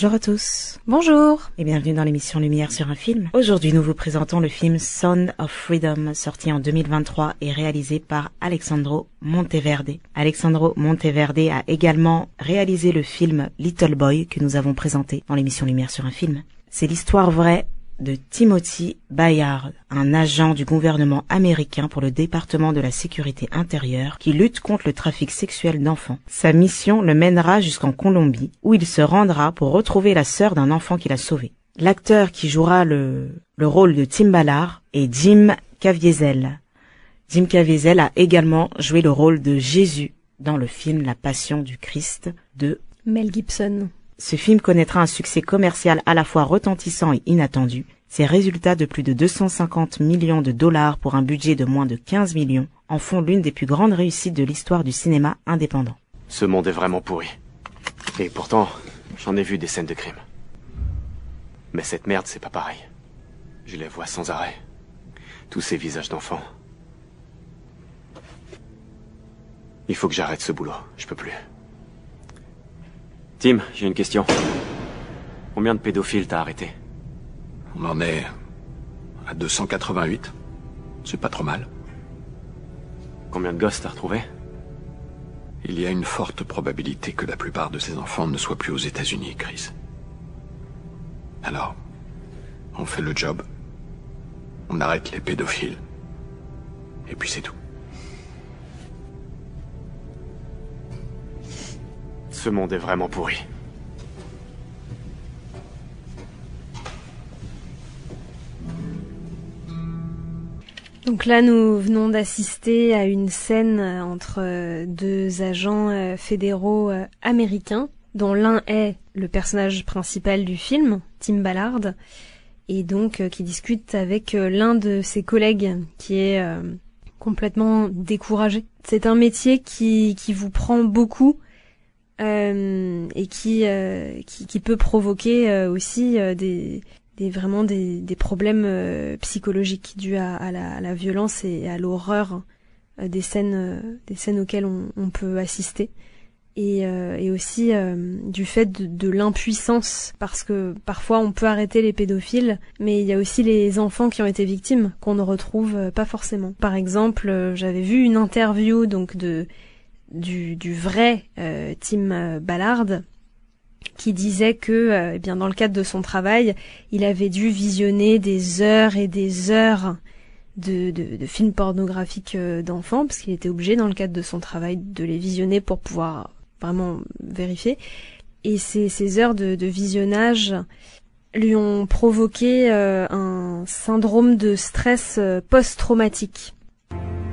Bonjour à tous. Bonjour. Et bienvenue dans l'émission Lumière sur un film. Aujourd'hui, nous vous présentons le film Son of Freedom, sorti en 2023 et réalisé par Alexandro Monteverde. Alexandro Monteverde a également réalisé le film Little Boy que nous avons présenté dans l'émission Lumière sur un film. C'est l'histoire vraie de Timothy Bayard, un agent du gouvernement américain pour le département de la sécurité intérieure qui lutte contre le trafic sexuel d'enfants. Sa mission le mènera jusqu'en Colombie où il se rendra pour retrouver la sœur d'un enfant qu'il a sauvé. L'acteur qui jouera le, le rôle de Tim Ballard est Jim Caviezel. Jim Caviezel a également joué le rôle de Jésus dans le film La Passion du Christ de Mel Gibson. Ce film connaîtra un succès commercial à la fois retentissant et inattendu. Ses résultats de plus de 250 millions de dollars pour un budget de moins de 15 millions en font l'une des plus grandes réussites de l'histoire du cinéma indépendant. Ce monde est vraiment pourri. Et pourtant, j'en ai vu des scènes de crime. Mais cette merde, c'est pas pareil. Je les vois sans arrêt. Tous ces visages d'enfants. Il faut que j'arrête ce boulot. Je peux plus. Tim, j'ai une question. Combien de pédophiles t'as arrêté On en est à 288. C'est pas trop mal. Combien de gosses t'as retrouvé Il y a une forte probabilité que la plupart de ces enfants ne soient plus aux États-Unis, Chris. Alors, on fait le job. On arrête les pédophiles. Et puis c'est tout. Ce monde est vraiment pourri. Donc là, nous venons d'assister à une scène euh, entre euh, deux agents euh, fédéraux américains, dont l'un est le personnage principal du film, Tim Ballard, et donc qui discute avec l'un de ses collègues qui est complètement découragé. C'est un métier qui, qui vous prend beaucoup et qui, euh, qui, qui peut provoquer euh, aussi des, des vraiment des, des problèmes psychologiques dus à, la, violence et à l'horreur des scènes des scènes auxquelles on, on peut assister. Et, et aussi du fait de, de l'impuissance parce que parfois on peut arrêter les pédophiles mais il y a aussi les enfants qui ont été victimes qu'on ne retrouve pas forcément. Par exemple j'avais vu une interview donc de du, vrai euh, Tim Ballard qui disait que euh, eh bien dans le cadre de son travail, il avait dû visionner des heures et des heures de, de, films pornographiques euh, d'enfants parce qu'il était obligé dans le cadre de son travail de les visionner pour pouvoir vraiment vérifier. Et ces, ces heures de visionnage lui ont provoqué un syndrome de stress post-traumatique.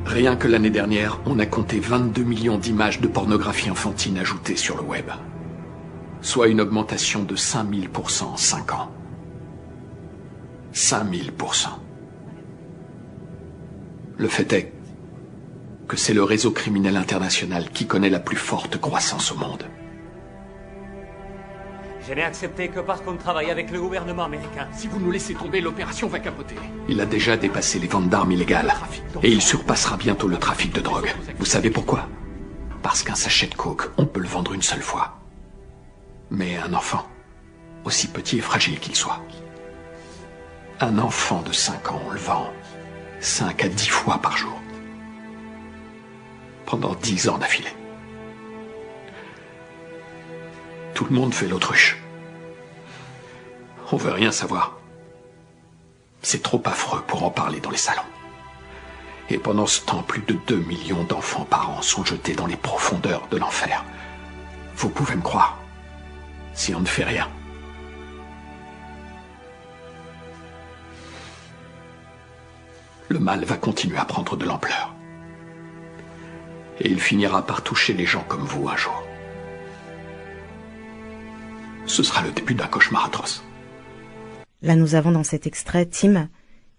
Rien que l'année dernière, on a compté 22 millions d'images de pornographie enfantine ajoutées sur le web. Soit une augmentation de 5000% en 5 ans. 5000%. Le fait est que c'est le réseau criminel international qui connaît la plus forte croissance au monde. Je n'ai accepté que parce qu'on travaille avec le gouvernement américain. Si vous nous laissez tomber, l'opération va capoter. Il a déjà dépassé les ventes d'armes illégales. Et il surpassera bientôt le trafic de drogue. Vous savez pourquoi? Parce qu'un sachet de coke, on peut le vendre une seule fois. Mais un enfant, aussi petit et fragile qu'il soit, un enfant de 5 ans, on le vend 5 à 10 fois par jour. Pendant 10 ans d'affilée. Tout le monde fait l'autruche. On veut rien savoir. C'est trop affreux pour en parler dans les salons. Et pendant ce temps, plus de 2 millions d'enfants par an sont jetés dans les profondeurs de l'enfer. Vous pouvez me croire, si on ne fait rien. Le mal va continuer à prendre de l'ampleur. Et il finira par toucher les gens comme vous un jour. Ce sera le début d'un cauchemar atroce. Là, nous avons dans cet extrait Tim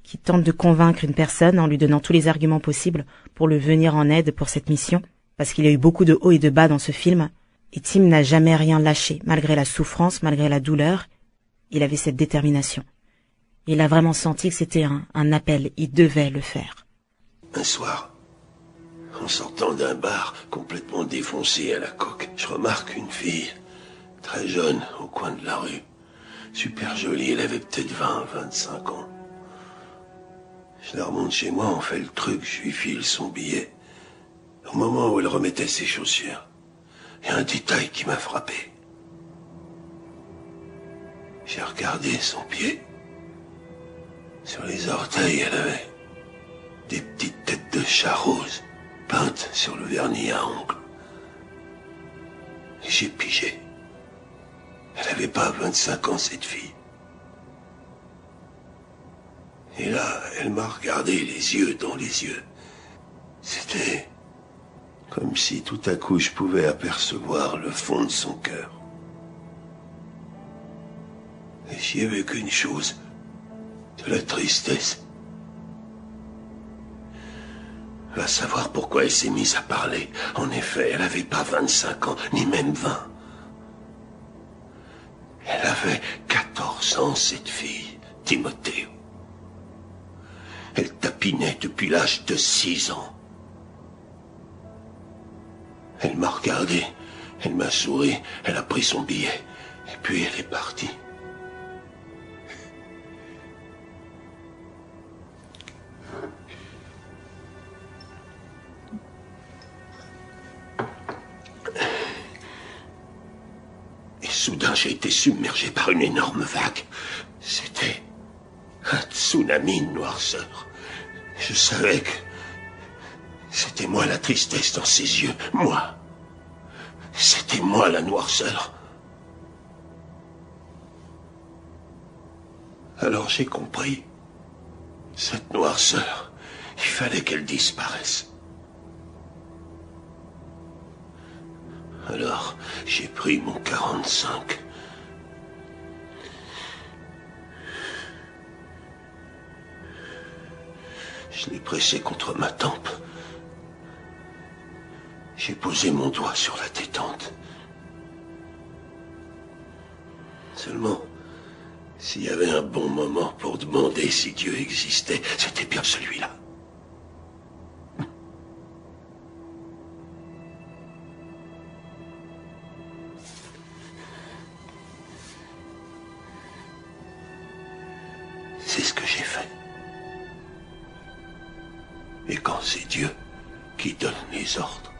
qui tente de convaincre une personne en lui donnant tous les arguments possibles pour le venir en aide pour cette mission, parce qu'il y a eu beaucoup de hauts et de bas dans ce film, et Tim n'a jamais rien lâché, malgré la souffrance, malgré la douleur, il avait cette détermination. Il a vraiment senti que c'était un, un appel, il devait le faire. Un soir, en sortant d'un bar complètement défoncé à la coque, je remarque une fille, très jeune, au coin de la rue super jolie, elle avait peut-être 20, 25 ans. Je la remonte chez moi, on fait le truc, je lui file son billet. Au moment où elle remettait ses chaussures, il y a un détail qui m'a frappé. J'ai regardé son pied. Sur les orteils, elle avait des petites têtes de chat rose peintes sur le vernis à ongles. J'ai pigé. Elle n'avait pas 25 ans, cette fille. Et là, elle m'a regardé les yeux dans les yeux. C'était comme si tout à coup je pouvais apercevoir le fond de son cœur. Et j'y avais qu'une chose, de la tristesse. Va savoir pourquoi elle s'est mise à parler. En effet, elle n'avait pas 25 ans, ni même 20. Avait 14 ans, cette fille, Timothée. Elle tapinait depuis l'âge de 6 ans. Elle m'a regardé, elle m'a souri, elle a pris son billet, et puis elle est partie. J'ai été submergé par une énorme vague. C'était un tsunami de noirceur. Je savais que c'était moi la tristesse dans ses yeux. Moi. C'était moi la noirceur. Alors j'ai compris. Cette noirceur, il fallait qu'elle disparaisse. Alors, j'ai pris mon 45. Je l'ai pressé contre ma tempe. J'ai posé mon doigt sur la détente. Seulement, s'il y avait un bon moment pour demander si Dieu existait, c'était bien celui-là. C'est ce que j'ai fait. Et quand c'est Dieu qui donne les ordres,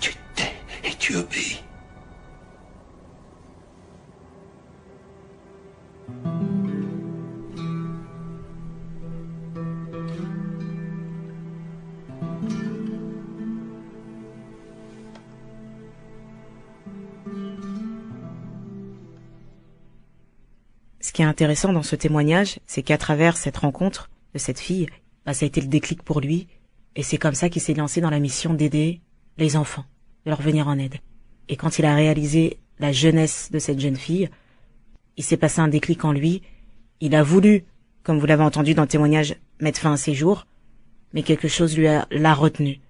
tu tais et tu obéis. Ce qui est intéressant dans ce témoignage, c'est qu'à travers cette rencontre de cette fille, bah, ça a été le déclic pour lui, et c'est comme ça qu'il s'est lancé dans la mission d'aider les enfants, de leur venir en aide. Et quand il a réalisé la jeunesse de cette jeune fille, il s'est passé un déclic en lui, il a voulu, comme vous l'avez entendu dans le témoignage, mettre fin à ses jours, mais quelque chose lui a, l'a retenu.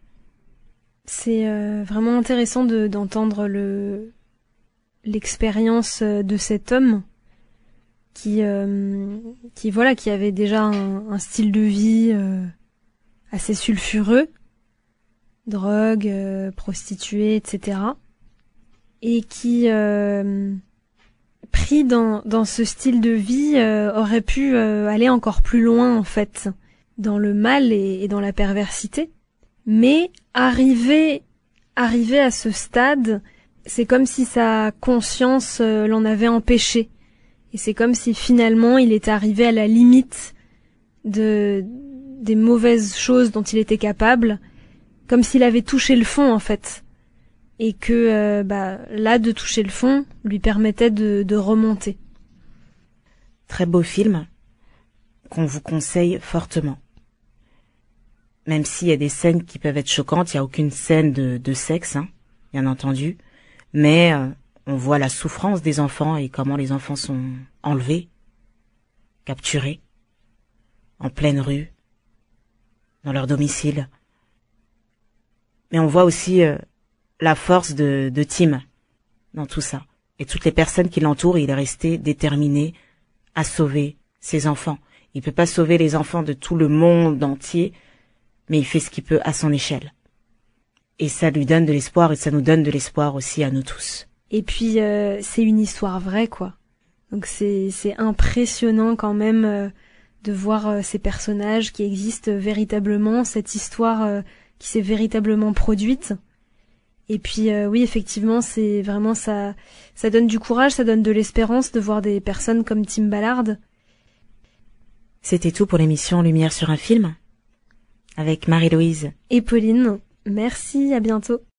C'est euh, vraiment intéressant de d'entendre le l'expérience euh, de cet homme qui euh, qui voilà qui avait déjà un, style de vie euh, assez sulfureux drogue, euh, prostituée, etc. Et qui, pris dans, dans ce style de vie, aurait pu aller encore plus loin en fait, dans le mal et, et dans la perversité. Mais arrivé, arrivé à ce stade, c'est comme si sa conscience l'en avait empêché. Et c'est comme si finalement il est arrivé à la limite de des mauvaises choses dont il était capable, comme s'il avait touché le fond en fait, et que euh, bah, là de toucher le fond lui permettait de, de remonter. Très beau film qu'on vous conseille fortement. Même s'il y a des scènes qui peuvent être choquantes, il n'y a aucune scène de, de sexe, hein, bien entendu, mais euh, on voit la souffrance des enfants et comment les enfants sont enlevés, capturés, en pleine rue, dans leur domicile. Mais on voit aussi euh, la force de, de Tim dans tout ça. Et toutes les personnes qui l'entourent, il est resté déterminé à sauver ses enfants. Il peut pas sauver les enfants de tout le monde entier, mais il fait ce qu'il peut à son échelle. Et ça lui donne de l'espoir et ça nous donne de l'espoir aussi à nous tous. Et puis euh, c'est une histoire vraie quoi. Donc c'est c'est impressionnant quand même euh, de voir euh, ces personnages qui existent véritablement, cette histoire qui s'est véritablement produite. Et puis oui, effectivement, c'est vraiment ça ça donne du courage, ça donne de l'espérance de voir des personnes comme Tim Ballard. C'était tout pour l'émission Lumière sur un film avec Marie-Louise et Pauline. Merci, à bientôt.